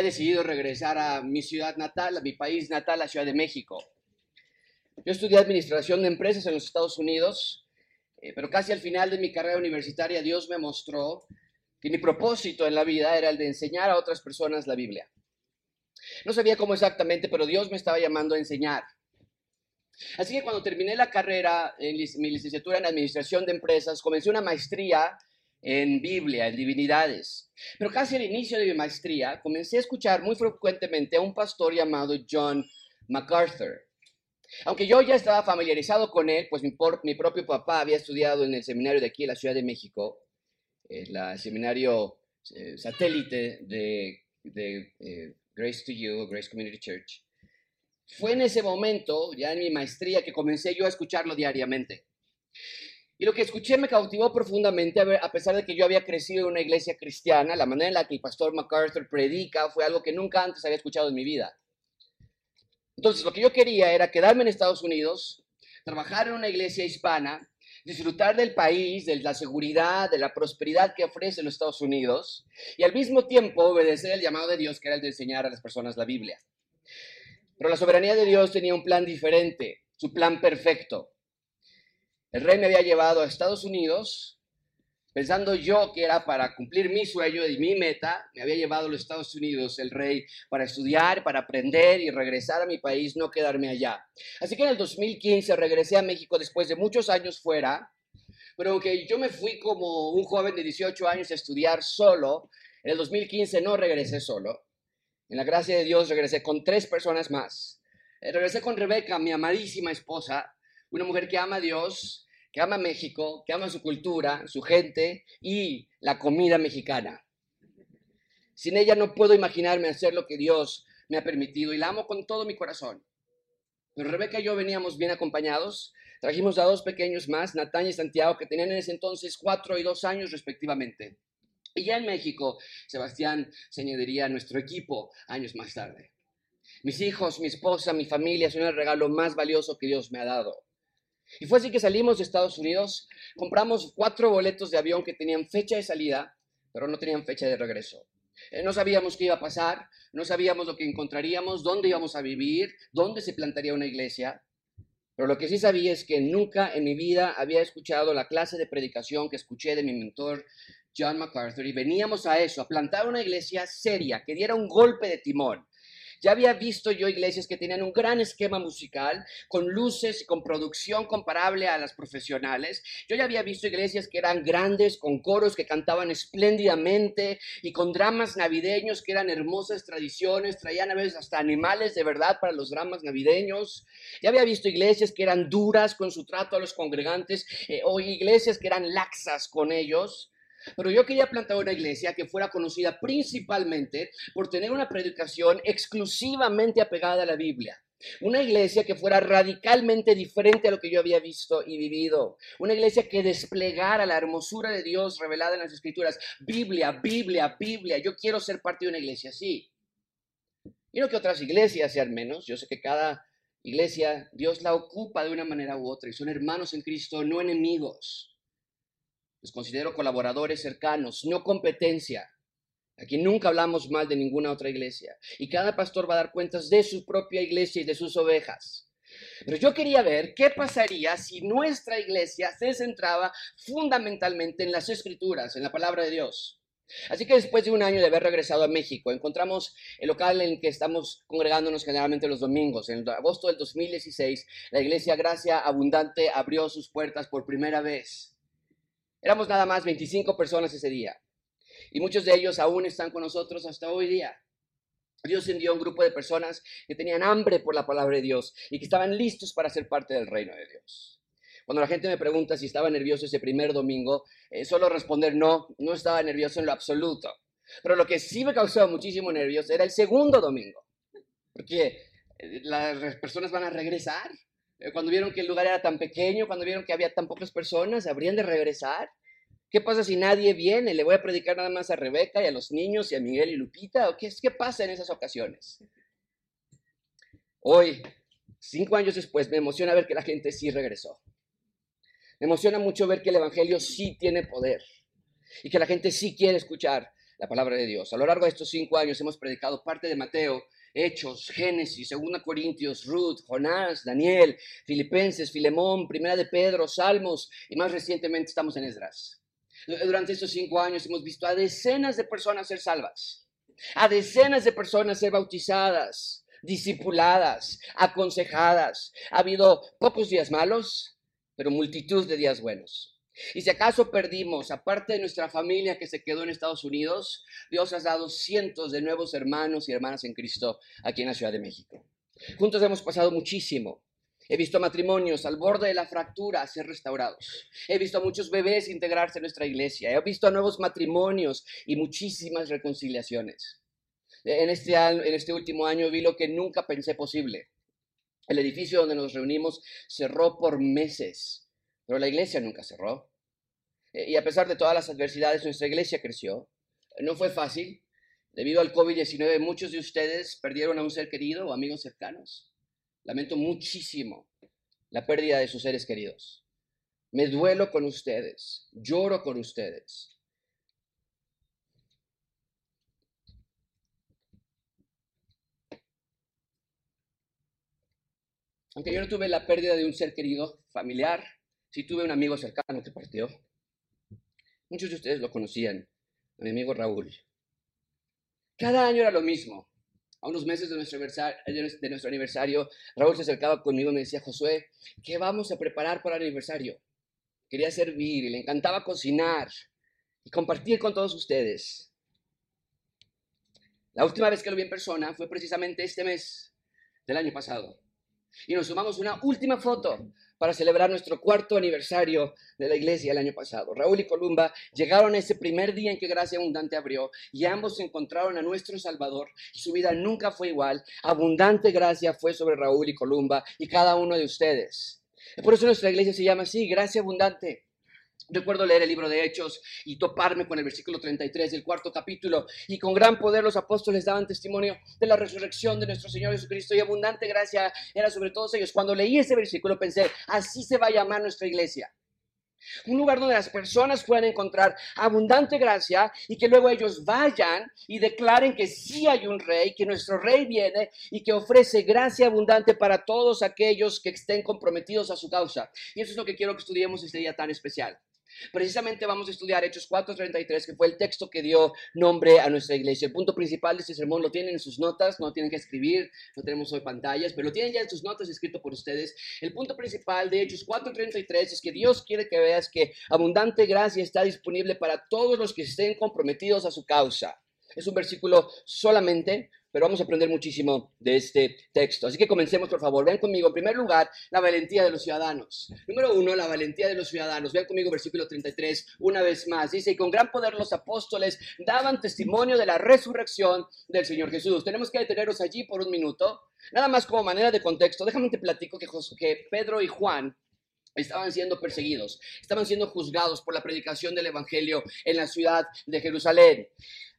había decidido regresar a mi ciudad natal, a mi país natal, la Ciudad de México. Yo estudié administración de empresas en los Estados Unidos, eh, pero casi al final de mi carrera universitaria Dios me mostró que mi propósito en la vida era el de enseñar a otras personas la Biblia. No sabía cómo exactamente, pero Dios me estaba llamando a enseñar. Así que cuando terminé la carrera, en mi licenciatura en Administración de Empresas, comencé una maestría en Biblia, en divinidades. Pero casi al inicio de mi maestría, comencé a escuchar muy frecuentemente a un pastor llamado John MacArthur. Aunque yo ya estaba familiarizado con él, pues mi, mi propio papá había estudiado en el seminario de aquí, en la Ciudad de México, el seminario eh, satélite de, eh, Grace to You, Grace Community Church. Fue en ese momento, ya en mi maestría, que comencé yo a escucharlo diariamente. Y lo que escuché me cautivó profundamente, a pesar de que yo había crecido en una iglesia cristiana, la manera en la que el pastor MacArthur predica fue algo que nunca antes había escuchado en mi vida. Entonces, lo que yo quería era quedarme en Estados Unidos, trabajar en una iglesia hispana, disfrutar del país, de la seguridad, de la prosperidad que ofrece los Estados Unidos, y al mismo tiempo obedecer el llamado de Dios, que era el de enseñar a las personas la Biblia. Pero la soberanía de Dios tenía un plan diferente, su plan perfecto. El rey me había llevado a Estados Unidos, pensando yo que era para cumplir mi sueño y mi meta, me había llevado a los Estados Unidos el rey para estudiar, para aprender y regresar a mi país, no quedarme allá. Así que en el 2015 regresé a México después de muchos años fuera, pero aunque yo me fui como un joven de 18 años a estudiar solo, en el 2015 no regresé solo. En la gracia de Dios regresé con tres personas más. Eh, regresé con Rebeca, mi amadísima esposa, una mujer que ama a Dios, que ama México, que ama su cultura, su gente y la comida mexicana. Sin ella no puedo imaginarme hacer lo que Dios me ha permitido y la amo con todo mi corazón. Pero Rebeca y yo veníamos bien acompañados. Trajimos a dos pequeños más, Natán y Santiago, que tenían en ese entonces cuatro y dos años respectivamente. Y ya en México, Sebastián se añadiría a nuestro equipo años más tarde. Mis hijos, mi esposa, mi familia son el regalo más valioso que Dios me ha dado. Y fue así que salimos de Estados Unidos, compramos cuatro boletos de avión que tenían fecha de salida, pero no tenían fecha de regreso. Eh, no sabíamos qué iba a pasar, no sabíamos lo que encontraríamos, dónde íbamos a vivir, dónde se plantaría una iglesia. Pero lo que sí sabía es que nunca en mi vida había escuchado la clase de predicación que escuché de mi mentor John MacArthur y veníamos a eso, a plantar una iglesia seria, que diera un golpe de timón. Ya había visto yo iglesias que tenían un gran esquema musical, con luces y con producción comparable a las profesionales. Yo ya había visto iglesias que eran grandes, con coros que cantaban espléndidamente y con dramas navideños que eran hermosas tradiciones, traían a veces hasta animales de verdad para los dramas navideños. Ya había visto iglesias que eran duras con su trato a los congregantes eh, o iglesias que eran laxas con ellos. Pero yo quería plantar una iglesia que fuera conocida principalmente por tener una predicación exclusivamente apegada a la Biblia. Una iglesia que fuera radicalmente diferente a lo que yo había visto y vivido. Una iglesia que desplegara la hermosura de Dios revelada en las Escrituras. Biblia, Biblia, Biblia. Yo quiero ser parte de una iglesia así. Y no que otras iglesias sean menos. Yo sé que cada iglesia Dios la ocupa de una manera u otra y son hermanos en Cristo, no enemigos. Los considero colaboradores cercanos, no competencia. Aquí nunca hablamos mal de ninguna otra iglesia. Y cada pastor va a dar cuentas de su propia iglesia y de sus ovejas. Pero yo quería ver qué pasaría si nuestra iglesia se centraba fundamentalmente en las escrituras, en la palabra de Dios. Así que después de un año de haber regresado a México, encontramos el local en el que estamos congregándonos generalmente los domingos. En agosto del 2016, la iglesia Gracia Abundante abrió sus puertas por primera vez. Éramos nada más 25 personas ese día. Y muchos de ellos aún están con nosotros hasta hoy día. Dios envió un grupo de personas que tenían hambre por la palabra de Dios y que estaban listos para ser parte del reino de Dios. Cuando la gente me pregunta si estaba nervioso ese primer domingo, eh, solo responder no, no estaba nervioso en lo absoluto. Pero lo que sí me causó muchísimo nervios era el segundo domingo. Porque eh, las personas van a regresar cuando vieron que el lugar era tan pequeño, cuando vieron que había tan pocas personas, ¿habrían de regresar? ¿Qué pasa si nadie viene? ¿Le voy a predicar nada más a Rebeca y a los niños y a Miguel y Lupita? ¿O qué, qué pasa en esas ocasiones? Hoy, cinco años después, me emociona ver que la gente sí regresó. Me emociona mucho ver que el Evangelio sí tiene poder y que la gente sí quiere escuchar la palabra de Dios. A lo largo de estos cinco años hemos predicado parte de Mateo, Hechos, Génesis, Segunda Corintios, Ruth, Jonás, Daniel, Filipenses, Filemón, Primera de Pedro, Salmos y más recientemente estamos en Esdras. Durante estos cinco años hemos visto a decenas de personas ser salvas, a decenas de personas ser bautizadas, discipuladas, aconsejadas. Ha habido pocos días malos, pero multitud de días buenos. Y si acaso perdimos, aparte de nuestra familia que se quedó en Estados Unidos, Dios ha dado cientos de nuevos hermanos y hermanas en Cristo aquí en la Ciudad de México. Juntos hemos pasado muchísimo. He visto matrimonios al borde de la fractura ser restaurados. He visto a muchos bebés integrarse en nuestra iglesia. He visto a nuevos matrimonios y muchísimas reconciliaciones. En este, en este último año vi lo que nunca pensé posible. El edificio donde nos reunimos cerró por meses, pero la iglesia nunca cerró. Y a pesar de todas las adversidades, nuestra iglesia creció. No fue fácil. Debido al COVID-19, muchos de ustedes perdieron a un ser querido o amigos cercanos. Lamento muchísimo la pérdida de sus seres queridos. Me duelo con ustedes, lloro con ustedes. Aunque yo no tuve la pérdida de un ser querido familiar, sí tuve un amigo cercano que partió. Muchos de ustedes lo conocían, a mi amigo Raúl. Cada año era lo mismo a unos meses de nuestro, de nuestro aniversario, Raúl se acercaba conmigo y me decía, Josué, ¿qué vamos a preparar para el aniversario? Quería servir y le encantaba cocinar y compartir con todos ustedes. La última vez que lo vi en persona fue precisamente este mes del año pasado. Y nos sumamos una última foto para celebrar nuestro cuarto aniversario de la iglesia el año pasado. Raúl y Columba llegaron ese primer día en que Gracia Abundante abrió y ambos encontraron a nuestro Salvador su vida nunca fue igual. Abundante gracia fue sobre Raúl y Columba y cada uno de ustedes. Por eso nuestra iglesia se llama así, Gracia Abundante. Recuerdo leer el libro de Hechos y toparme con el versículo 33 del cuarto capítulo. Y con gran poder los apóstoles daban testimonio de la resurrección de nuestro Señor Jesucristo y abundante gracia era sobre todos ellos. Cuando leí ese versículo pensé, así se va a llamar nuestra iglesia. Un lugar donde las personas puedan encontrar abundante gracia y que luego ellos vayan y declaren que sí hay un rey, que nuestro rey viene y que ofrece gracia abundante para todos aquellos que estén comprometidos a su causa. Y eso es lo que quiero que estudiemos este día tan especial. Precisamente vamos a estudiar Hechos 4:33, que fue el texto que dio nombre a nuestra iglesia. El punto principal de este sermón lo tienen en sus notas, no tienen que escribir, no tenemos hoy pantallas, pero lo tienen ya en sus notas escrito por ustedes. El punto principal de Hechos 4:33 es que Dios quiere que veas que abundante gracia está disponible para todos los que estén comprometidos a su causa. Es un versículo solamente pero vamos a aprender muchísimo de este texto. Así que comencemos, por favor. Vean conmigo, en primer lugar, la valentía de los ciudadanos. Número uno, la valentía de los ciudadanos. Vean conmigo versículo 33, una vez más. Dice, y con gran poder los apóstoles daban testimonio de la resurrección del Señor Jesús. Tenemos que detenernos allí por un minuto. Nada más como manera de contexto, déjame te platico que, que Pedro y Juan estaban siendo perseguidos, estaban siendo juzgados por la predicación del Evangelio en la ciudad de Jerusalén.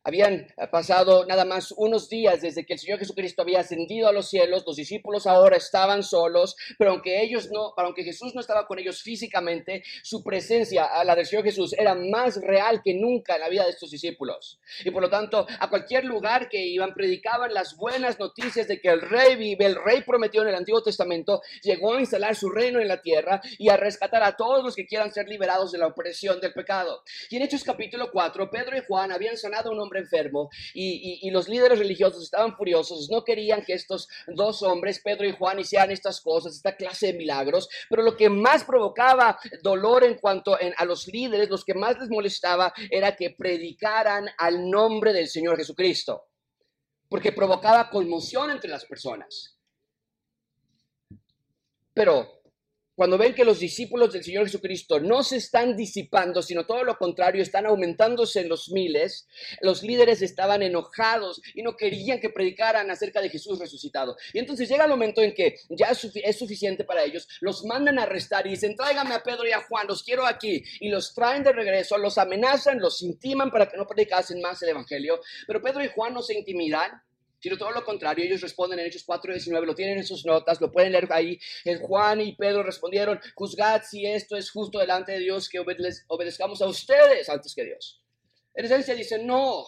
Habían pasado nada más unos días desde que el Señor Jesucristo había ascendido a los cielos, los discípulos ahora estaban solos, pero aunque ellos no, aunque Jesús no estaba con ellos físicamente, su presencia, a la del Señor Jesús, era más real que nunca en la vida de estos discípulos. Y por lo tanto, a cualquier lugar que iban, predicaban las buenas noticias de que el rey vive, el rey prometió en el Antiguo Testamento, llegó a instalar su reino en la tierra y a rescatar a todos los que quieran ser liberados de la opresión del pecado. Y en Hechos capítulo 4, Pedro y Juan habían sanado un enfermo y, los líderes religiosos estaban furiosos, no querían que estos dos hombres, Pedro y Juan, hicieran estas cosas, esta clase de milagros, pero lo que más provocaba dolor en cuanto a los líderes, los que más les molestaba era que predicaran al nombre del Señor Jesucristo, porque provocaba conmoción entre las personas. Pero cuando ven que los discípulos del Señor Jesucristo no se están disipando, sino todo lo contrario, están aumentándose en los miles, los líderes estaban enojados y no querían que predicaran acerca de Jesús resucitado. Y entonces llega el momento en que ya es suficiente para ellos, los mandan a arrestar y dicen, tráigame a Pedro y a Juan, los quiero aquí. Y los traen de regreso, los amenazan, los intiman para que no predicasen más el Evangelio. Pero Pedro y Juan no se intimidan sino todo lo contrario. Ellos responden en Hechos 4:19, lo tienen en sus notas, lo pueden leer ahí. Juan y Pedro respondieron, juzgad si esto es justo delante de Dios, que obedezcamos a ustedes antes que Dios. En esencia dicen, no,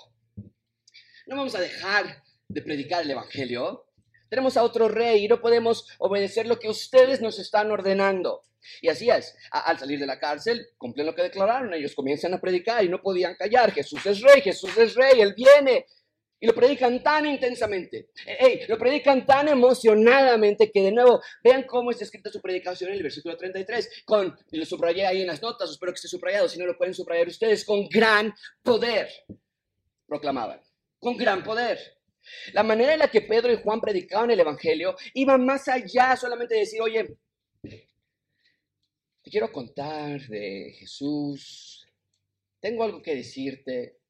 no vamos a dejar de predicar el Evangelio. Tenemos a otro rey y no podemos obedecer lo que ustedes nos están ordenando. Y así es, al salir de la cárcel, cumplen lo que declararon, ellos comienzan a predicar y no podían callar, Jesús es rey, Jesús es rey, Él viene. Y lo predican tan intensamente, lo predican tan emocionadamente que de nuevo, vean cómo está escrita su predicación en el versículo 33, con, lo subrayé ahí en las notas, espero que esté subrayado, si no lo pueden subrayar ustedes, con gran poder, proclamaban, con gran poder. La manera en la que Pedro y Juan predicaban el Evangelio iba más allá solamente de decir, oye, te quiero contar de Jesús, tengo algo que decirte,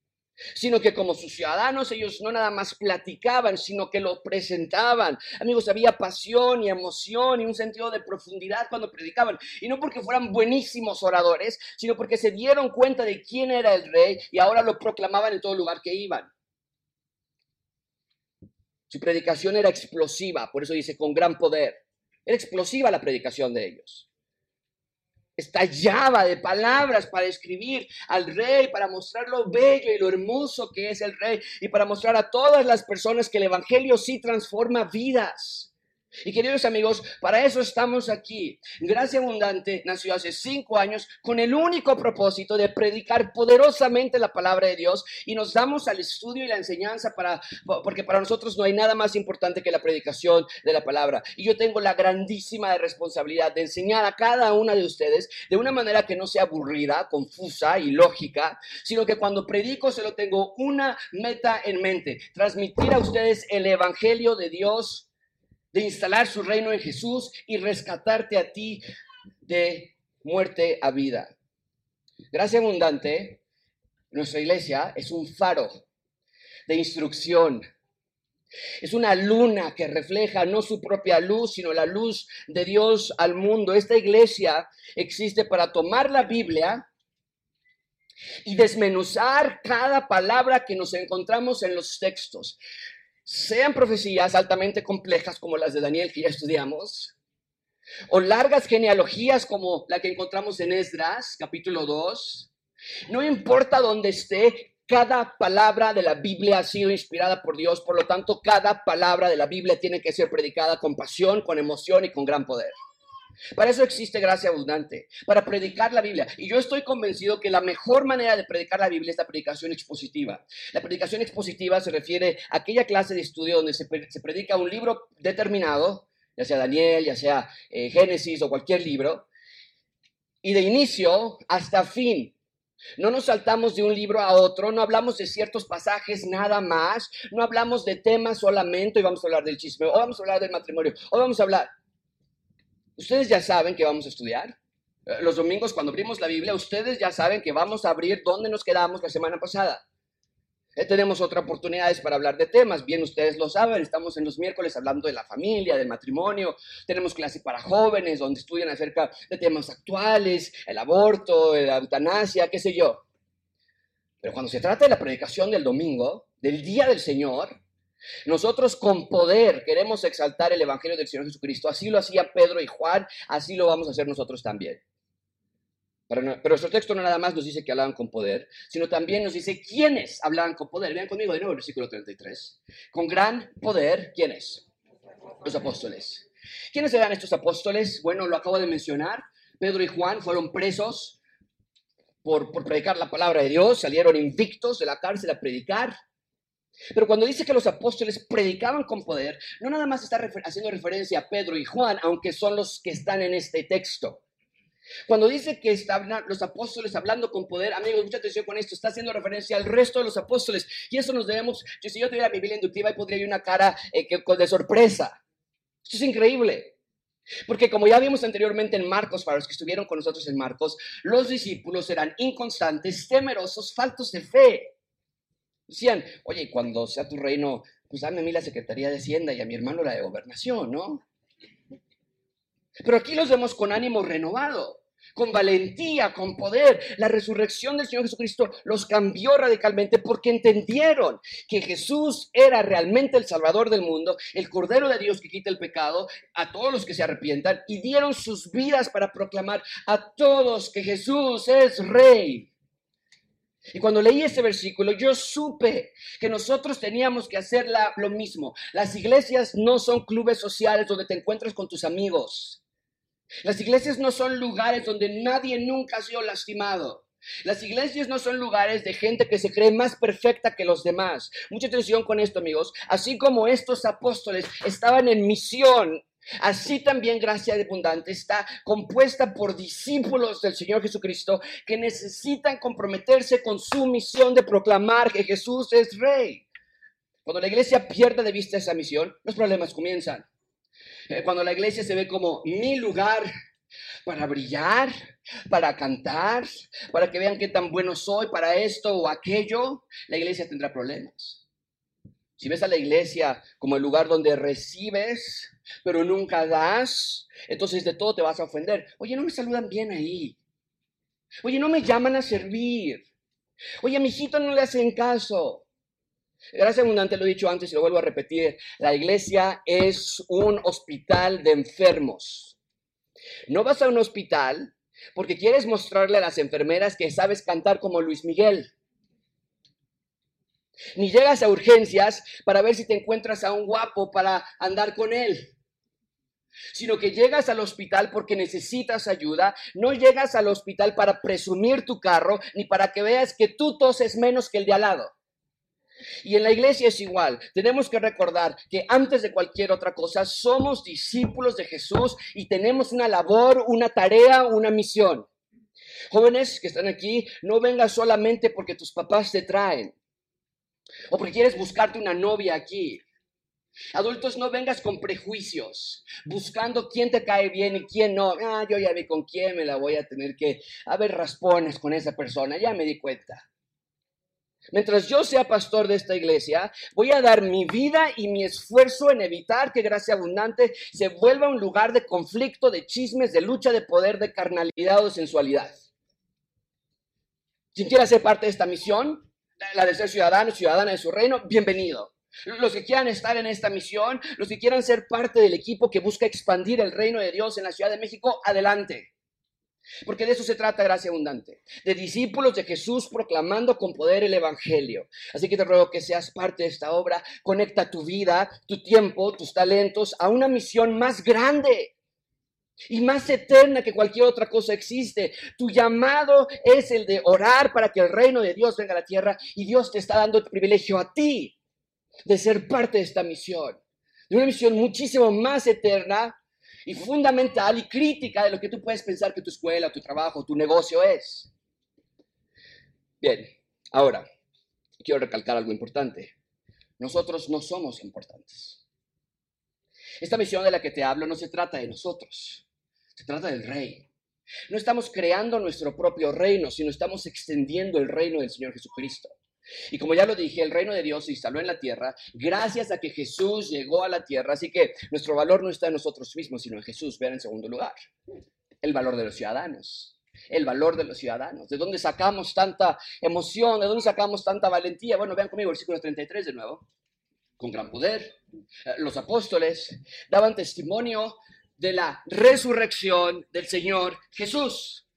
sino que como sus ciudadanos ellos no nada más platicaban, sino que lo presentaban. Amigos, había pasión y emoción y un sentido de profundidad cuando predicaban. Y no porque fueran buenísimos oradores, sino porque se dieron cuenta de quién era el rey y ahora lo proclamaban en todo lugar que iban. Su predicación era explosiva, por eso dice con gran poder. Era explosiva la predicación de ellos. Estallaba de palabras para escribir al rey, para mostrar lo bello y lo hermoso que es el rey y para mostrar a todas las personas que el Evangelio sí transforma vidas. Y queridos amigos, para eso estamos aquí. Gracia Abundante nació hace cinco años con el único propósito de predicar poderosamente la palabra de Dios y nos damos al estudio y la enseñanza para, porque para nosotros no hay nada más importante que la predicación de la palabra. Y yo tengo la grandísima responsabilidad de enseñar a cada una de ustedes de una manera que no sea aburrida, confusa y lógica, sino que cuando predico solo tengo una meta en mente, transmitir a ustedes el Evangelio de Dios de instalar su reino en Jesús y rescatarte a ti de muerte a vida. Gracia abundante, nuestra iglesia es un faro de instrucción. Es una luna que refleja no su propia luz, sino la luz de Dios al mundo. Esta iglesia existe para tomar la Biblia y desmenuzar cada palabra que nos encontramos en los textos sean profecías altamente complejas como las de Daniel que ya estudiamos, o largas genealogías como la que encontramos en Esdras, capítulo 2, no importa dónde esté, cada palabra de la Biblia ha sido inspirada por Dios, por lo tanto, cada palabra de la Biblia tiene que ser predicada con pasión, con emoción y con gran poder. Para eso existe gracia abundante, para predicar la Biblia. Y yo estoy convencido que la mejor manera de predicar la Biblia es la predicación expositiva. La predicación expositiva se refiere a aquella clase de estudio donde se, predica un libro determinado, ya sea Daniel, ya sea eh, Génesis o cualquier libro, y de inicio hasta fin. No nos saltamos de un libro a otro, no hablamos de ciertos pasajes nada más, no hablamos de temas solamente, y vamos a hablar del chisme, o vamos a hablar del matrimonio, o vamos a hablar Ustedes ya saben que vamos a estudiar. Eh, los domingos cuando abrimos la Biblia, ustedes ya saben que vamos a abrir donde nos quedamos la semana pasada. Eh, tenemos otras oportunidades para hablar de temas, bien ustedes lo saben, estamos en los miércoles hablando de la familia, del matrimonio, tenemos clase para jóvenes donde estudian acerca de temas actuales, el aborto, la eutanasia, qué sé yo. Pero cuando se trata de la predicación del domingo, del día del Señor, nosotros con poder queremos exaltar el Evangelio del Señor Jesucristo. Así lo hacía Pedro y Juan, así lo vamos a hacer nosotros también. Pero, nuestro texto no nada más nos dice que hablaban con poder, sino también nos dice quiénes hablaban con poder. Vean conmigo de nuevo el versículo 33. Con gran poder, ¿quiénes? Los apóstoles. ¿Quiénes eran estos apóstoles? Bueno, lo acabo de mencionar. Pedro y Juan fueron presos por predicar la palabra de Dios, salieron invictos de la cárcel a predicar. Pero cuando dice que los apóstoles predicaban con poder, no nada más está haciendo referencia a Pedro y Juan, aunque son los que están en este texto. Cuando dice que están los apóstoles hablando con poder, amigos, mucha atención con esto, está haciendo referencia al resto de los apóstoles. Y eso nos debemos, yo, si yo tuviera mi Biblia inductiva, ahí podría ir una cara eh, de sorpresa. Esto es increíble. Porque como ya vimos anteriormente en Marcos, para los que estuvieron con nosotros en Marcos, los discípulos eran inconstantes, temerosos, faltos de fe. Decían, oye, cuando sea tu reino, pues dame a mí la Secretaría de Hacienda y a mi hermano la de Gobernación, ¿no? Pero aquí los vemos con ánimo renovado, con valentía, con poder. La resurrección del Señor Jesucristo los cambió radicalmente porque entendieron que Jesús era realmente el Salvador del mundo, el Cordero de Dios que quita el pecado a todos los que se arrepientan y dieron sus vidas para proclamar a todos que Jesús es Rey. Y cuando leí ese versículo, yo supe que nosotros teníamos que hacer lo mismo. Las iglesias no son clubes sociales donde te encuentras con tus amigos. Las iglesias no son lugares donde nadie nunca ha sido lastimado. Las iglesias no son lugares de gente que se cree más perfecta que los demás. Mucha atención con esto, amigos. Así como estos apóstoles estaban en misión Así también gracia abundante está compuesta por discípulos del Señor Jesucristo que necesitan comprometerse con su misión de proclamar que Jesús es Rey. Cuando la iglesia pierde de vista esa misión, los problemas comienzan. Eh, cuando la iglesia se ve como mi lugar para brillar, para cantar, para que vean qué tan bueno soy para esto o aquello, la iglesia tendrá problemas. Si ves a la iglesia como el lugar donde recibes, pero nunca das, entonces de todo te vas a ofender. Oye, no me saludan bien ahí. Oye, no me llaman a servir. Oye, a mi hijito no le hacen caso. Gracias abundante, lo he dicho antes y lo vuelvo a repetir. La iglesia es un hospital de enfermos. No vas a un hospital porque quieres mostrarle a las enfermeras que sabes cantar como Luis Miguel. Ni llegas a urgencias para ver si te encuentras a un guapo para andar con él sino que llegas al hospital porque necesitas ayuda, no llegas al hospital para presumir tu carro, ni para que veas que tú toses menos que el de al lado. Y en la iglesia es igual. Tenemos que recordar que antes de cualquier otra cosa somos discípulos de Jesús y tenemos una labor, una tarea, una misión. Jóvenes que están aquí, no vengas solamente porque tus papás te traen o porque quieres buscarte una novia aquí. Adultos, no vengas con prejuicios, buscando quién te cae bien y quién no. Ah, yo ya vi con quién me la voy a tener que a ver raspones con esa persona, ya me di cuenta. Mientras yo sea pastor de esta iglesia, voy a dar mi vida y mi esfuerzo en evitar que Gracia Abundante se vuelva un lugar de conflicto, de chismes, de lucha de poder, de carnalidad o de sensualidad. Quien quiera ser parte de esta misión, la de ser ciudadano, ciudadana de su reino, bienvenido. Los que quieran estar en esta misión, los que quieran ser parte del equipo que busca expandir el reino de Dios en la Ciudad de México, adelante. Porque de eso se trata gracia abundante, de discípulos de Jesús proclamando con poder el Evangelio. Así que te ruego que seas parte de esta obra, conecta tu vida, tu tiempo, tus talentos a una misión más grande y más eterna que cualquier otra cosa existe. Tu llamado es el de orar para que el reino de Dios venga a la tierra y Dios te está dando privilegio a ti de ser parte de esta misión, de una misión muchísimo más eterna y fundamental y crítica de lo que tú puedes pensar que tu escuela, tu trabajo, tu negocio es. Bien, ahora, quiero recalcar algo importante. Nosotros no somos importantes. Esta misión de la que te hablo no se trata de nosotros, se trata del rey. No estamos creando nuestro propio reino, sino estamos extendiendo el reino del Señor Jesucristo. Y como ya lo dije, el reino de Dios se instaló en la tierra gracias a que Jesús llegó a la tierra. Así que nuestro valor no está en nosotros mismos, sino en Jesús. Vean en segundo lugar, el valor de los ciudadanos. El valor de los ciudadanos. ¿De dónde sacamos tanta emoción? ¿De dónde sacamos tanta valentía? Bueno, vean conmigo, versículo 33 de nuevo. Con gran poder, los apóstoles daban testimonio de la resurrección del Señor Jesús.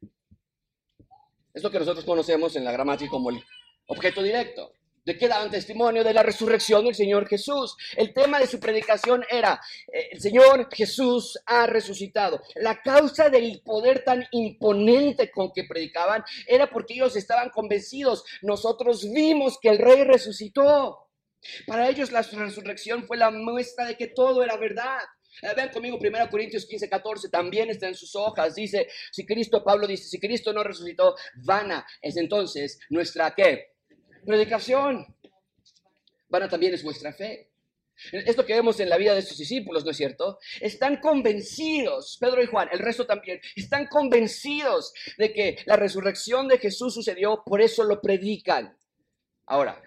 Es que nosotros conocemos en la gramática como el Objeto directo. ¿De qué daban testimonio? De la resurrección del Señor Jesús. El tema de su predicación era, eh, el Señor Jesús ha resucitado. La causa del poder tan imponente con que predicaban era porque ellos estaban convencidos. Nosotros vimos que el Rey resucitó. Para ellos la resurrección fue la muestra de que todo era verdad. Eh, vean conmigo 1 Corintios 15, 14, también está en sus hojas. Dice, si Cristo, Pablo dice, si Cristo no resucitó, vana es entonces nuestra qué? predicación. Vana también es vuestra fe. Esto que vemos en la vida de estos discípulos, ¿no es cierto? Están convencidos, Pedro y Juan, el resto también, están convencidos de que la resurrección de Jesús sucedió, por eso lo predican. Ahora,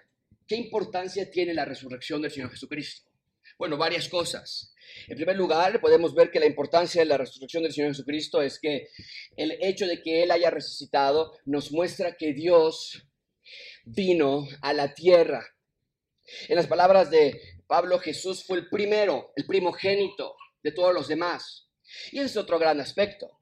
¿qué importancia tiene la resurrección del Señor Jesucristo? Bueno, varias cosas. En primer lugar, podemos ver que la importancia de la resurrección del Señor Jesucristo es que el hecho de que Él haya resucitado nos muestra que Dios vino a la tierra. En las palabras de Pablo, Jesús fue el primero, el primogénito de todos los demás. Y ese es otro gran aspecto.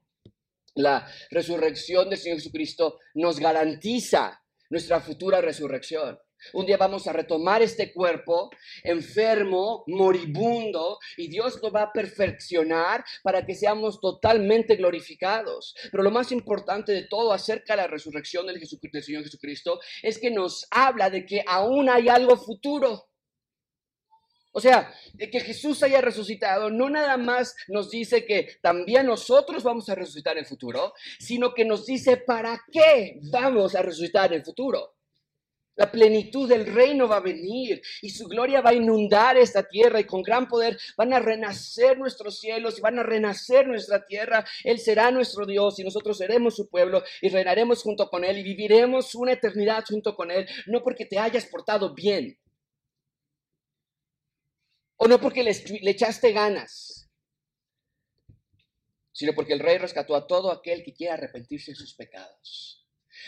La resurrección del Señor Jesucristo nos garantiza nuestra futura resurrección. Un día vamos a retomar este cuerpo enfermo, moribundo, y Dios lo va a perfeccionar para que seamos totalmente glorificados. Pero lo más importante de todo acerca de la resurrección del, del Señor Jesucristo es que nos habla de que aún hay algo futuro. O sea, de que Jesús haya resucitado no nada más nos dice que también nosotros vamos a resucitar en el futuro, sino que nos dice para qué vamos a resucitar en el futuro. La plenitud del reino va a venir y su gloria va a inundar esta tierra y con gran poder van a renacer nuestros cielos y van a renacer nuestra tierra. Él será nuestro Dios y nosotros seremos su pueblo y reinaremos junto con Él y viviremos una eternidad junto con Él, no porque te hayas portado bien o no porque le, echaste ganas, sino porque el rey rescató a todo aquel que quiera arrepentirse de sus pecados.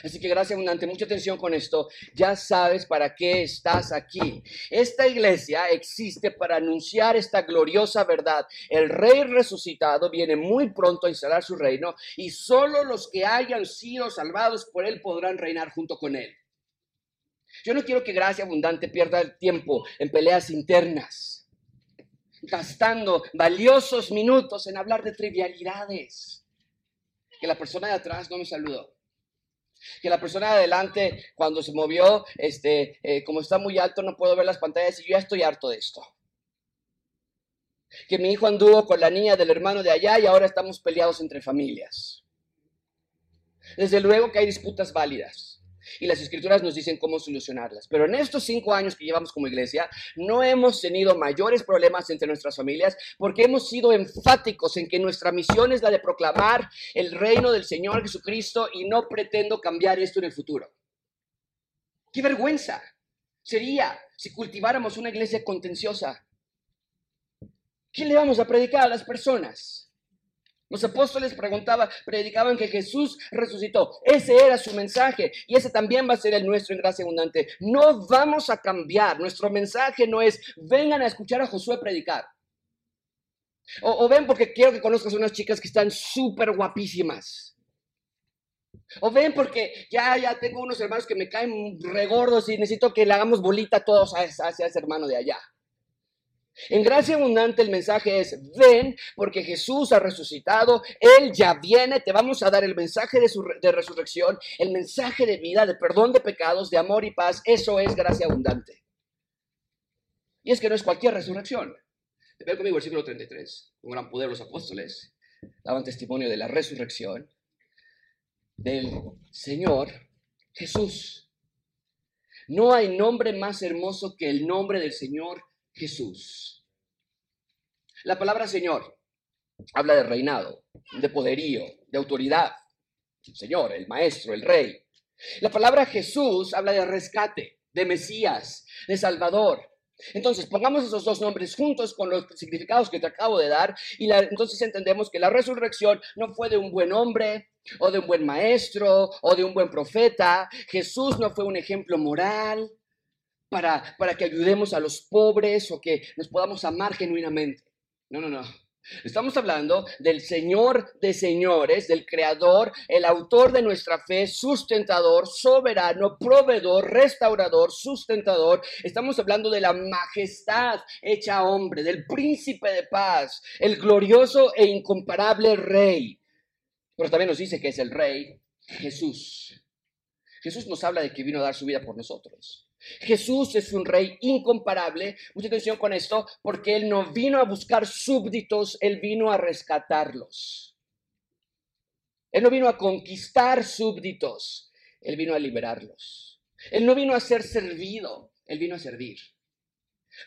Así que gracias abundante, mucha atención con esto. Ya sabes para qué estás aquí. Esta iglesia existe para anunciar esta gloriosa verdad. El rey resucitado viene muy pronto a instalar su reino y solo los que hayan sido salvados por él podrán reinar junto con él. Yo no quiero que gracia abundante pierda el tiempo en peleas internas, gastando valiosos minutos en hablar de trivialidades. Que la persona de atrás no me saludó que la persona de adelante, cuando se movió, este, eh, como está muy alto, no puedo ver las pantallas y yo ya estoy harto de esto. Que mi hijo anduvo con la niña del hermano de allá y ahora estamos peleados entre familias. Desde luego que hay disputas válidas y las escrituras nos dicen cómo solucionarlas. Pero en estos cinco años que llevamos como iglesia, no hemos tenido mayores problemas entre nuestras familias porque hemos sido enfáticos en que nuestra misión es la de proclamar el reino del Señor Jesucristo y no pretendo cambiar esto en el futuro. ¡Qué vergüenza! Sería si cultiváramos una iglesia contenciosa. ¿Qué le vamos a predicar a las personas? Los apóstoles preguntaban, predicaban que Jesús resucitó. Ese era su mensaje y ese también va a ser el nuestro en gracia abundante. No vamos a cambiar. Nuestro mensaje no es vengan a escuchar a Josué predicar. O, ven porque quiero que conozcas a unas chicas que están súper guapísimas. O ven porque ya, ya tengo unos hermanos que me caen regordos y necesito que le hagamos bolita todos hacia ese hermano de allá. En gracia abundante el mensaje es, ven porque Jesús ha resucitado, Él ya viene, te vamos a dar el mensaje de, su, de resurrección, el mensaje de vida, de perdón de pecados, de amor y paz, eso es gracia abundante. Y es que no es cualquier resurrección. Ven conmigo el versículo 33, con gran poder los apóstoles daban testimonio de la resurrección del Señor Jesús. No hay nombre más hermoso que el nombre del Señor Jesús. La palabra Señor habla de reinado, de poderío, de autoridad. Señor, el maestro, el rey. La palabra Jesús habla de rescate, de Mesías, de Salvador. Entonces, pongamos esos dos nombres juntos con los significados que te acabo de dar y entonces entendemos que la resurrección no fue de un buen hombre o de un buen maestro o de un buen profeta. Jesús no fue un ejemplo moral para, para que ayudemos a los pobres o que nos podamos amar genuinamente. No, no, no. Estamos hablando del Señor de señores, del Creador, el autor de nuestra fe, sustentador, soberano, proveedor, restaurador, sustentador. Estamos hablando de la majestad hecha hombre, del príncipe de paz, el glorioso e incomparable rey. Pero también nos dice que es el rey Jesús. Jesús nos habla de que vino a dar su vida por nosotros. Jesús es un rey incomparable. Mucha atención con esto, porque Él no vino a buscar súbditos, Él vino a rescatarlos. Él no vino a conquistar súbditos, Él vino a liberarlos. Él no vino a ser servido, Él vino a servir.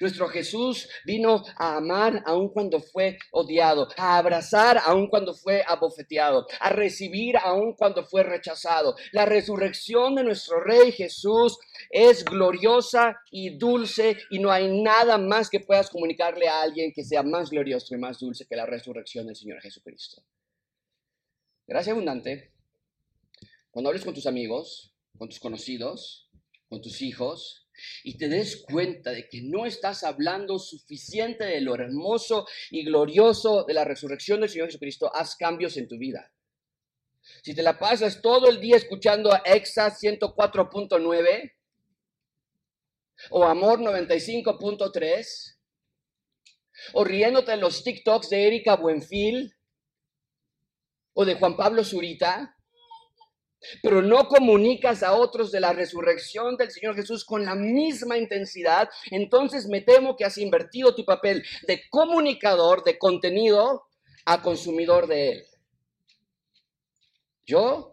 Nuestro Jesús vino a amar aun cuando fue odiado, a abrazar aun cuando fue abofeteado, a recibir aun cuando fue rechazado. La resurrección de nuestro Rey Jesús es gloriosa y dulce y no hay nada más que puedas comunicarle a alguien que sea más glorioso y más dulce que la resurrección del Señor Jesucristo. Gracias abundante. Cuando hables con tus amigos, con tus conocidos, con tus hijos, y te des cuenta de que no estás hablando suficiente de lo hermoso y glorioso de la resurrección del Señor Jesucristo, haz cambios en tu vida. si te la pasas todo el día escuchando a EXA 104.9 o Amor 95.3 o riéndote de los TikToks de Erika Buenfil o de Juan Pablo Zurita, pero no comunicas a otros de la resurrección del Señor Jesús con la misma intensidad, entonces me temo que has invertido tu papel de comunicador de contenido a consumidor de él. Yo,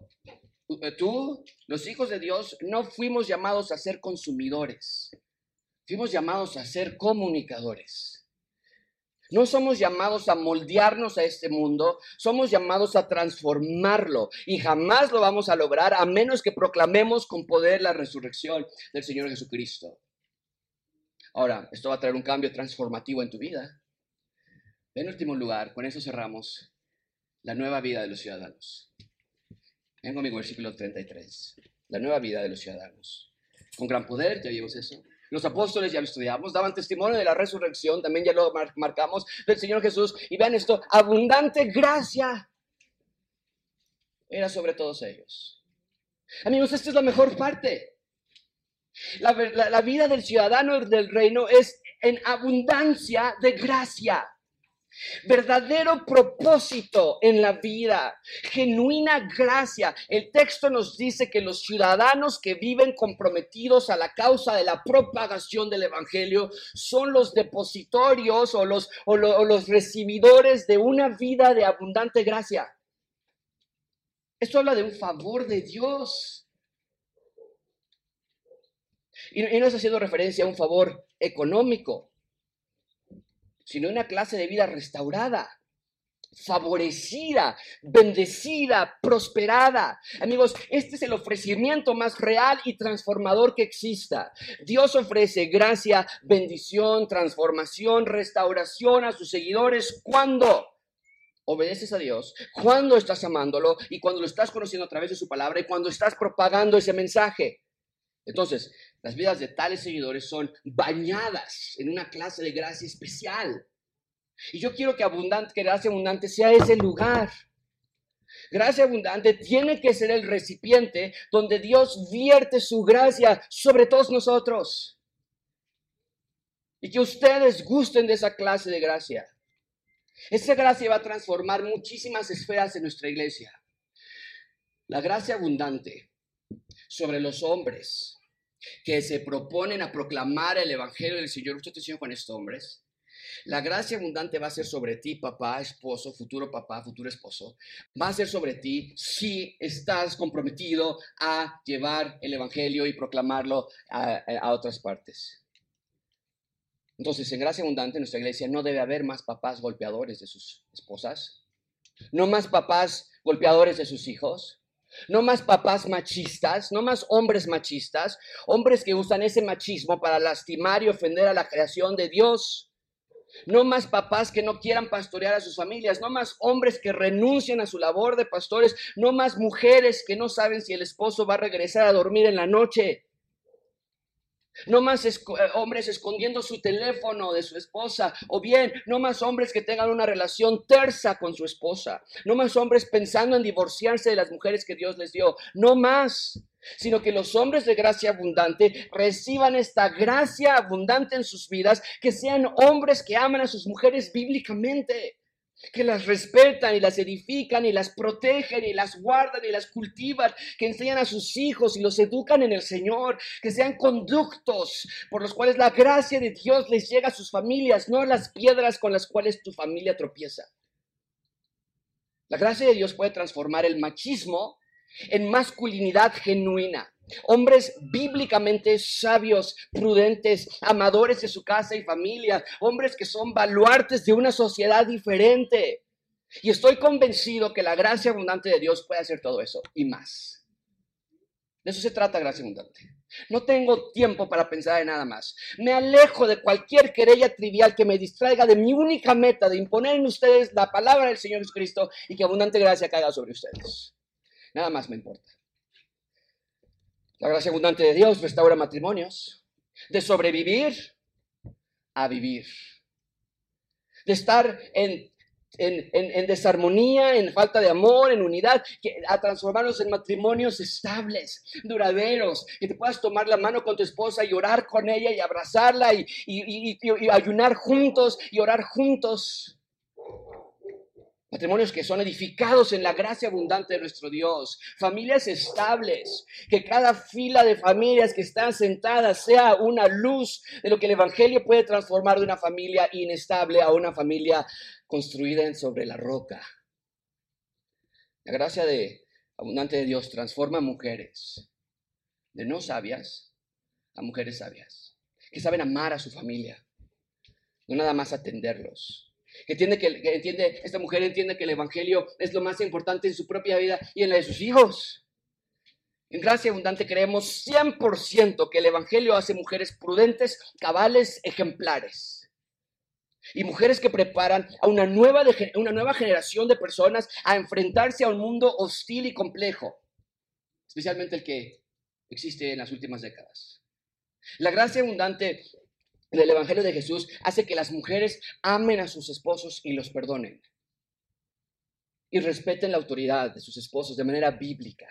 tú, los hijos de Dios, no fuimos llamados a ser consumidores, fuimos llamados a ser comunicadores. No somos llamados a moldearnos a este mundo, somos llamados a transformarlo y jamás lo vamos a lograr a menos que proclamemos con poder la resurrección del Señor Jesucristo. Ahora, esto va a traer un cambio transformativo en tu vida. En último lugar, con eso cerramos la nueva vida de los ciudadanos. Vengo a mi versículo 33. La nueva vida de los ciudadanos. Con gran poder, ya vimos eso. Los apóstoles ya lo estudiamos, daban testimonio de la resurrección, también ya lo marcamos del Señor Jesús. Y vean esto, abundante gracia era sobre todos ellos. Amigos, esta es la mejor parte. La, la vida del ciudadano del reino es en abundancia de gracia verdadero propósito en la vida, genuina gracia. El texto nos dice que los ciudadanos que viven comprometidos a la causa de la propagación del Evangelio son los depositorios o los, o los recibidores de una vida de abundante gracia. Esto habla de un favor de Dios. Y, y no está haciendo referencia a un favor económico sino una clase de vida restaurada, favorecida, bendecida, prosperada. Amigos, este es el ofrecimiento más real y transformador que exista. Dios ofrece gracia, bendición, transformación, restauración a sus seguidores cuando obedeces a Dios, cuando estás amándolo y cuando lo estás conociendo a través de su palabra y cuando estás propagando ese mensaje. Entonces, las vidas de tales seguidores son bañadas en una clase de gracia especial. Y yo quiero que abundante, que gracia abundante sea ese lugar. Gracia abundante tiene que ser el recipiente donde Dios vierte su gracia sobre todos nosotros. Y que ustedes gusten de esa clase de gracia. Esa gracia va a transformar muchísimas esferas en nuestra iglesia. La gracia abundante sobre los hombres que se proponen a proclamar el Evangelio del Señor. Mucha atención con estos hombres. La gracia abundante va a ser sobre ti, papá, esposo, futuro papá, futuro esposo. Va a ser sobre ti si estás comprometido a llevar el Evangelio y proclamarlo a, otras partes. Entonces, en gracia abundante nuestra iglesia no debe haber más papás golpeadores de sus esposas, no más papás golpeadores de sus hijos, no más papás machistas, no más hombres machistas, hombres que usan ese machismo para lastimar y ofender a la creación de Dios. No más papás que no quieran pastorear a sus familias, no más hombres que renuncian a su labor de pastores, no más mujeres que no saben si el esposo va a regresar a dormir en la noche. No más eh, hombres escondiendo su teléfono de su esposa. O bien, no más hombres que tengan una relación tersa con su esposa. No más hombres pensando en divorciarse de las mujeres que Dios les dio. No más. Sino que los hombres de gracia abundante reciban esta gracia abundante en sus vidas. Que sean hombres que aman a sus mujeres bíblicamente que las respetan y las edifican y las protegen y las guardan y las cultivan, que enseñan a sus hijos y los educan en el Señor, que sean conductos por los cuales la gracia de Dios les llega a sus familias, no las piedras con las cuales tu familia tropieza. La gracia de Dios puede transformar el machismo en masculinidad genuina. Hombres bíblicamente sabios, prudentes, amadores de su casa y familia, hombres que son baluartes de una sociedad diferente. Y estoy convencido que la gracia abundante de Dios puede hacer todo eso y más. De eso se trata gracia abundante. No tengo tiempo para pensar en nada más. Me alejo de cualquier querella trivial que me distraiga de mi única meta de imponer en ustedes la palabra del Señor Jesucristo y que abundante gracia caiga sobre ustedes. Nada más me importa. La gracia abundante de Dios restaura matrimonios. De sobrevivir a vivir. De estar en en, desarmonía, en falta de amor, en unidad, a transformarnos en matrimonios estables, duraderos, que te puedas tomar la mano con tu esposa y orar con ella y abrazarla y, y ayunar juntos y orar juntos. Matrimonios que son edificados en la gracia abundante de nuestro Dios. Familias estables. Que cada fila de familias que están sentadas sea una luz de lo que el Evangelio puede transformar de una familia inestable a una familia construida sobre la roca. La gracia de, abundante de Dios transforma mujeres de no sabias a mujeres sabias. Que saben amar a su familia. No nada más atenderlos que entiende esta mujer entiende que el Evangelio es lo más importante en su propia vida y en la de sus hijos. En Gracia Abundante creemos 100% que el Evangelio hace mujeres prudentes, cabales, ejemplares. Y mujeres que preparan a una nueva, una nueva generación de personas a enfrentarse a un mundo hostil y complejo, especialmente el que existe en las últimas décadas. La gracia abundante el Evangelio de Jesús hace que las mujeres amen a sus esposos y los perdonen. Y respeten la autoridad de sus esposos de manera bíblica.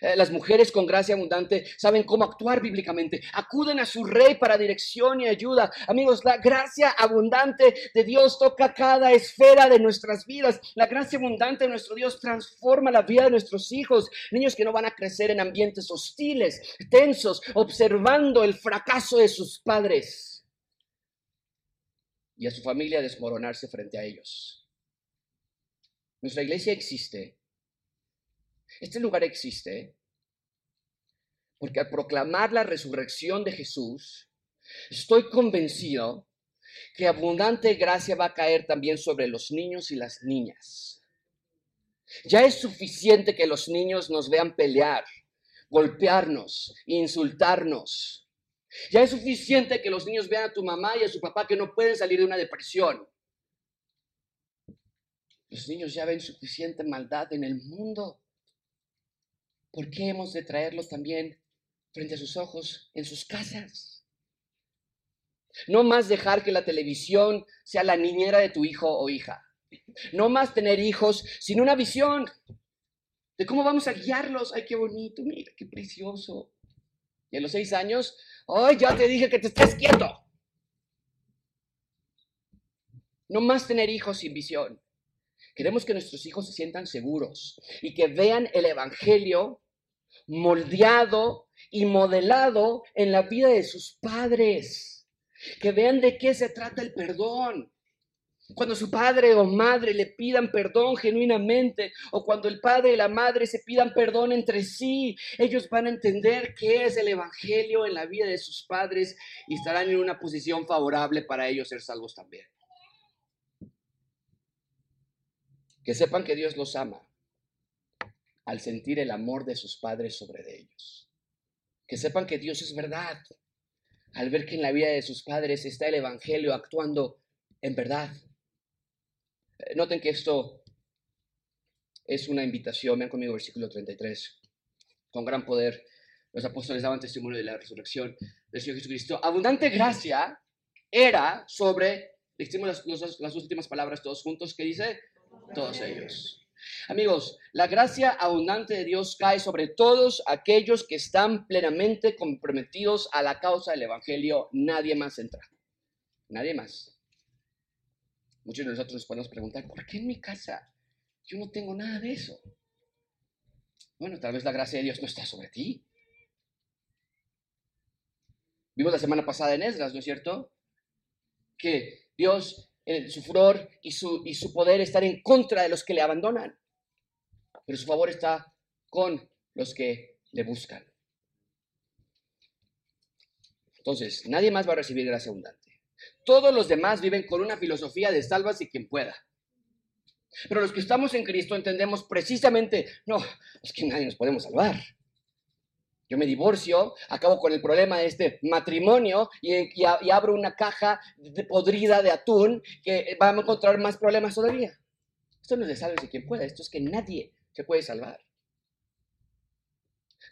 Eh, las mujeres con gracia abundante saben cómo actuar bíblicamente. Acuden a su rey para dirección y ayuda. Amigos, la gracia abundante de Dios toca cada esfera de nuestras vidas. La gracia abundante de nuestro Dios transforma la vida de nuestros hijos. Niños que no van a crecer en ambientes hostiles, tensos, observando el fracaso de sus padres. Y a su familia desmoronarse frente a ellos. Nuestra iglesia existe este lugar existe porque al proclamar la resurrección de Jesús, estoy convencido que abundante gracia va a caer también sobre los niños y las niñas. Ya es suficiente que los niños nos vean pelear, golpearnos, insultarnos. Ya es suficiente que los niños vean a tu mamá y a su papá que no pueden salir de una depresión. Los niños ya ven suficiente maldad en el mundo. ¿Por qué hemos de traerlos también frente a sus ojos en sus casas? No más dejar que la televisión sea la niñera de tu hijo o hija. No más tener hijos sin una visión de cómo vamos a guiarlos. Ay, qué bonito, mira, qué precioso. Y a los seis años, ay, ya te dije que te estés quieto. No más tener hijos sin visión. Queremos que nuestros hijos se sientan seguros y que vean el Evangelio moldeado y modelado en la vida de sus padres. Que vean de qué se trata el perdón. Cuando su padre o madre le pidan perdón genuinamente, o cuando el padre y la madre se pidan perdón entre sí, ellos van a entender qué es el Evangelio en la vida de sus padres y estarán en una posición favorable para ellos ser salvos también. Que sepan que Dios los ama al sentir el amor de sus padres sobre ellos. Que sepan que Dios es verdad al ver que en la vida de sus padres está el Evangelio actuando en verdad. Eh, noten que esto es una invitación. Vean conmigo versículo 33. Con gran poder los apóstoles daban testimonio de la resurrección del Señor Jesucristo. Abundante gracia era sobre, decimos las, las últimas palabras todos juntos, que dice, todos ellos. Amigos, la gracia abundante de Dios cae sobre todos aquellos que están plenamente comprometidos a la causa del Evangelio. Nadie más entra. Nadie más. Muchos de nosotros nos podemos preguntar, ¿por qué en mi casa yo no tengo nada de eso? Bueno, tal vez la gracia de Dios no está sobre ti. Vimos la semana pasada en Esdras, ¿no es cierto? Que Dios su furor y su, y su poder estar en contra de los que le abandonan. Pero su favor está con los que le buscan. Entonces, nadie más va a recibir gracia abundante. Todos los demás viven con una filosofía de salvas y quien pueda. Pero los que estamos en Cristo entendemos precisamente, no, es que nadie nos podemos salvar. Yo me divorcio, acabo con el problema de este matrimonio y, abro una caja de podrida de atún que va a encontrar más problemas todavía. Esto no es de salve de quien pueda, esto es que nadie se puede salvar.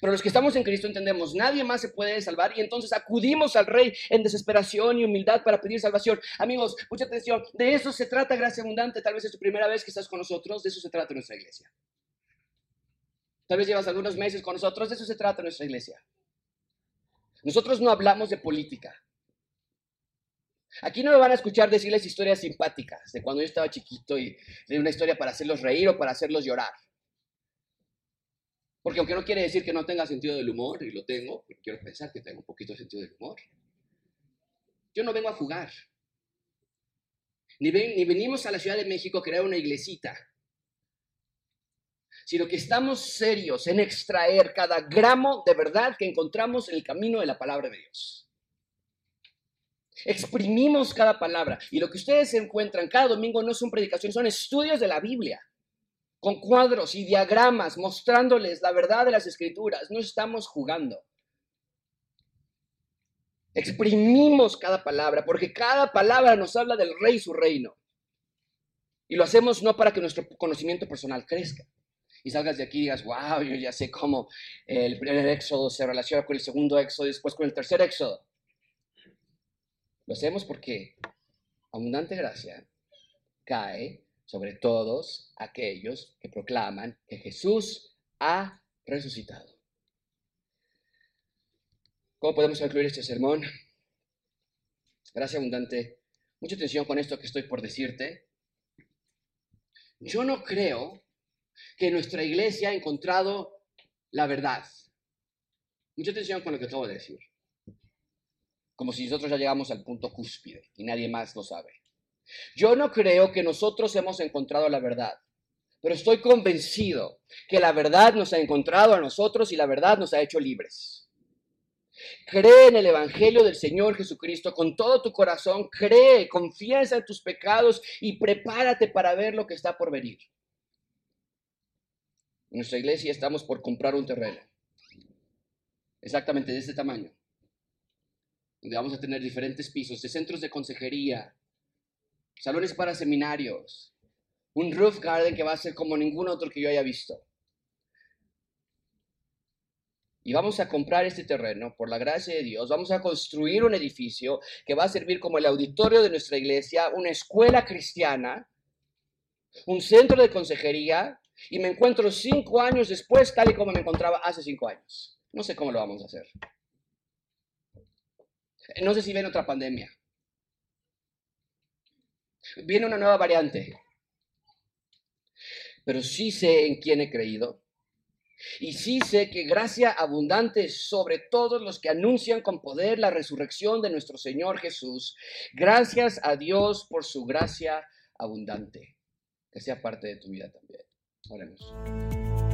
Pero los que estamos en Cristo entendemos, nadie más se puede salvar y entonces acudimos al Rey en desesperación y humildad para pedir salvación. Amigos, mucha atención, de eso se trata Gracia Abundante. Tal vez es tu primera vez que estás con nosotros, de eso se trata nuestra iglesia. Tal vez llevas algunos meses con nosotros, de eso se trata nuestra iglesia. Nosotros no hablamos de política. Aquí no me van a escuchar decirles historias simpáticas de cuando yo estaba chiquito y de una historia para hacerlos reír o para hacerlos llorar. Porque aunque no quiere decir que no tenga sentido del humor, y lo tengo, quiero pensar que tengo un poquito de sentido del humor, yo no vengo a jugar. Ni, ni venimos a la Ciudad de México a crear una iglesita, sino que estamos serios en extraer cada gramo de verdad que encontramos en el camino de la palabra de Dios. Exprimimos cada palabra. Y lo que ustedes encuentran cada domingo no son predicaciones, son estudios de la Biblia, con cuadros y diagramas mostrándoles la verdad de las escrituras. No estamos jugando. Exprimimos cada palabra, porque cada palabra nos habla del rey y su reino. Y lo hacemos no para que nuestro conocimiento personal crezca. Y salgas de aquí y digas, wow, yo ya sé cómo el primer éxodo se relaciona con el segundo éxodo y después con el tercer éxodo. Lo hacemos porque abundante gracia cae sobre todos aquellos que proclaman que Jesús ha resucitado. ¿Cómo podemos concluir este sermón? Gracias abundante. Mucha atención con esto que estoy por decirte. Yo no creo que nuestra iglesia ha encontrado la verdad. Mucha atención con lo que acabo de decir como si nosotros ya llegamos al punto cúspide y nadie más lo sabe. Yo no creo que nosotros hemos encontrado la verdad, pero estoy convencido que la verdad nos ha encontrado a nosotros y la verdad nos ha hecho libres. Cree en el Evangelio del Señor Jesucristo con todo tu corazón, cree, confiesa en tus pecados y prepárate para ver lo que está por venir. En nuestra iglesia estamos por comprar un terreno, exactamente de este tamaño donde vamos a tener diferentes pisos de centros de consejería, salones para seminarios, un roof garden que va a ser como ningún otro que yo haya visto. Y vamos a comprar este terreno, por la gracia de Dios, vamos a construir un edificio que va a servir como el auditorio de nuestra iglesia, una escuela cristiana, un centro de consejería, y me encuentro cinco años después tal y como me encontraba hace cinco años. No sé cómo lo vamos a hacer. No sé si viene otra pandemia. Viene una nueva variante. Pero sí sé en quién he creído. Y sí sé que gracia abundante sobre todos los que anuncian con poder la resurrección de nuestro Señor Jesús. Gracias a Dios por su gracia abundante. Que sea parte de tu vida también. Oremos.